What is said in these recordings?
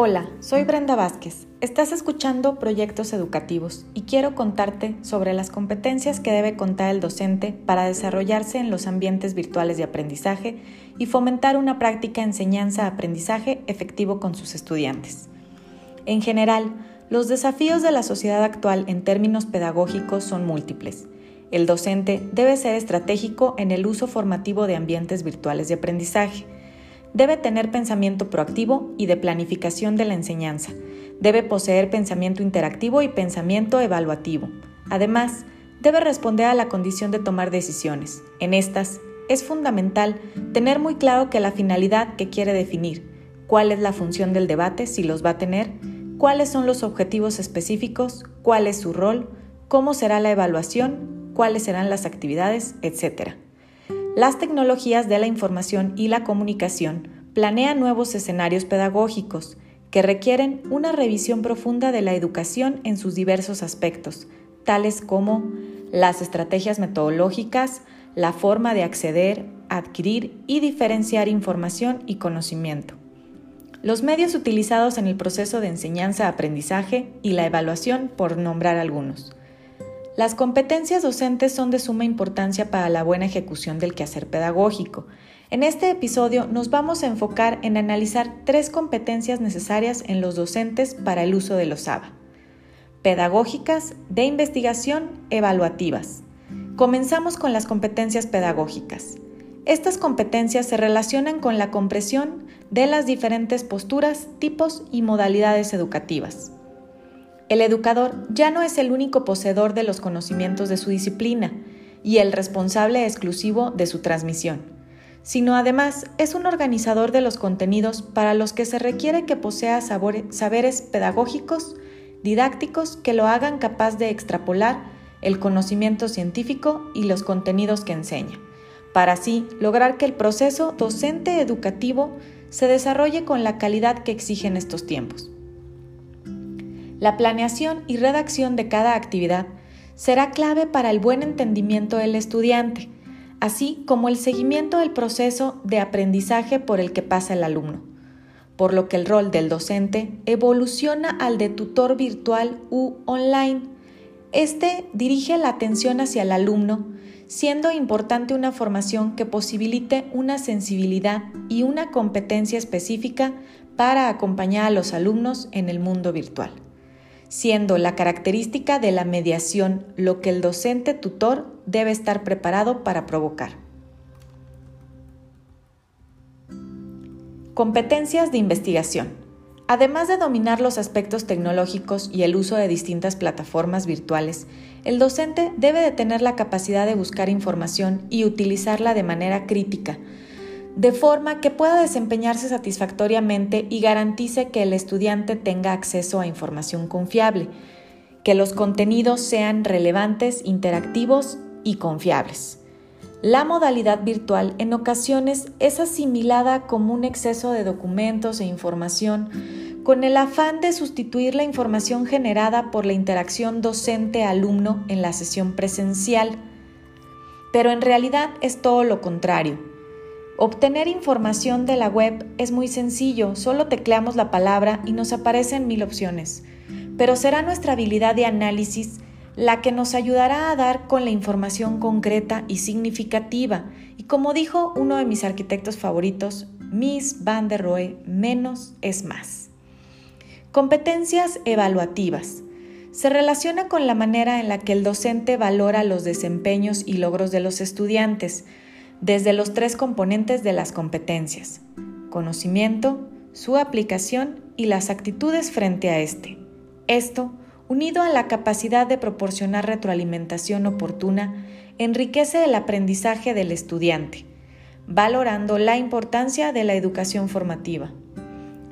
Hola, soy Brenda Vázquez. Estás escuchando Proyectos Educativos y quiero contarte sobre las competencias que debe contar el docente para desarrollarse en los ambientes virtuales de aprendizaje y fomentar una práctica enseñanza-aprendizaje efectivo con sus estudiantes. En general, los desafíos de la sociedad actual en términos pedagógicos son múltiples. El docente debe ser estratégico en el uso formativo de ambientes virtuales de aprendizaje Debe tener pensamiento proactivo y de planificación de la enseñanza. Debe poseer pensamiento interactivo y pensamiento evaluativo. Además, debe responder a la condición de tomar decisiones. En estas, es fundamental tener muy claro que la finalidad que quiere definir, cuál es la función del debate si los va a tener, cuáles son los objetivos específicos, cuál es su rol, cómo será la evaluación, cuáles serán las actividades, etc. Las tecnologías de la información y la comunicación planean nuevos escenarios pedagógicos que requieren una revisión profunda de la educación en sus diversos aspectos, tales como las estrategias metodológicas, la forma de acceder, adquirir y diferenciar información y conocimiento. Los medios utilizados en el proceso de enseñanza-aprendizaje y la evaluación, por nombrar algunos. Las competencias docentes son de suma importancia para la buena ejecución del quehacer pedagógico. En este episodio nos vamos a enfocar en analizar tres competencias necesarias en los docentes para el uso de los ABA. Pedagógicas, de investigación, evaluativas. Comenzamos con las competencias pedagógicas. Estas competencias se relacionan con la comprensión de las diferentes posturas, tipos y modalidades educativas. El educador ya no es el único poseedor de los conocimientos de su disciplina y el responsable exclusivo de su transmisión, sino además es un organizador de los contenidos para los que se requiere que posea saberes pedagógicos, didácticos que lo hagan capaz de extrapolar el conocimiento científico y los contenidos que enseña, para así lograr que el proceso docente educativo se desarrolle con la calidad que exigen estos tiempos. La planeación y redacción de cada actividad será clave para el buen entendimiento del estudiante, así como el seguimiento del proceso de aprendizaje por el que pasa el alumno, por lo que el rol del docente evoluciona al de tutor virtual u online. Este dirige la atención hacia el alumno, siendo importante una formación que posibilite una sensibilidad y una competencia específica para acompañar a los alumnos en el mundo virtual siendo la característica de la mediación lo que el docente tutor debe estar preparado para provocar. Competencias de investigación. Además de dominar los aspectos tecnológicos y el uso de distintas plataformas virtuales, el docente debe de tener la capacidad de buscar información y utilizarla de manera crítica, de forma que pueda desempeñarse satisfactoriamente y garantice que el estudiante tenga acceso a información confiable, que los contenidos sean relevantes, interactivos y confiables. La modalidad virtual en ocasiones es asimilada como un exceso de documentos e información con el afán de sustituir la información generada por la interacción docente-alumno en la sesión presencial. Pero en realidad es todo lo contrario Obtener información de la web es muy sencillo, solo tecleamos la palabra y nos aparecen mil opciones, pero será nuestra habilidad de análisis la que nos ayudará a dar con la información concreta y significativa. Y como dijo uno de mis arquitectos favoritos, Miss Van der Rohe, menos es más. Competencias evaluativas. Se relaciona con la manera en la que el docente valora los desempeños y logros de los estudiantes, desde los tres componentes de las competencias, conocimiento, su aplicación y las actitudes frente a este. Esto, unido a la capacidad de proporcionar retroalimentación oportuna, enriquece el aprendizaje del estudiante, valorando la importancia de la educación formativa.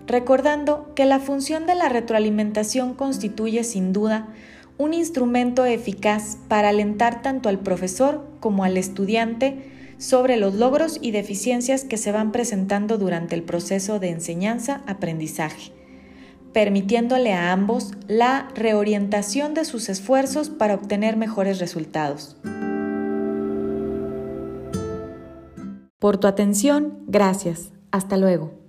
Recordando que la función de la retroalimentación constituye sin duda un instrumento eficaz para alentar tanto al profesor como al estudiante sobre los logros y deficiencias que se van presentando durante el proceso de enseñanza-aprendizaje, permitiéndole a ambos la reorientación de sus esfuerzos para obtener mejores resultados. Por tu atención, gracias. Hasta luego.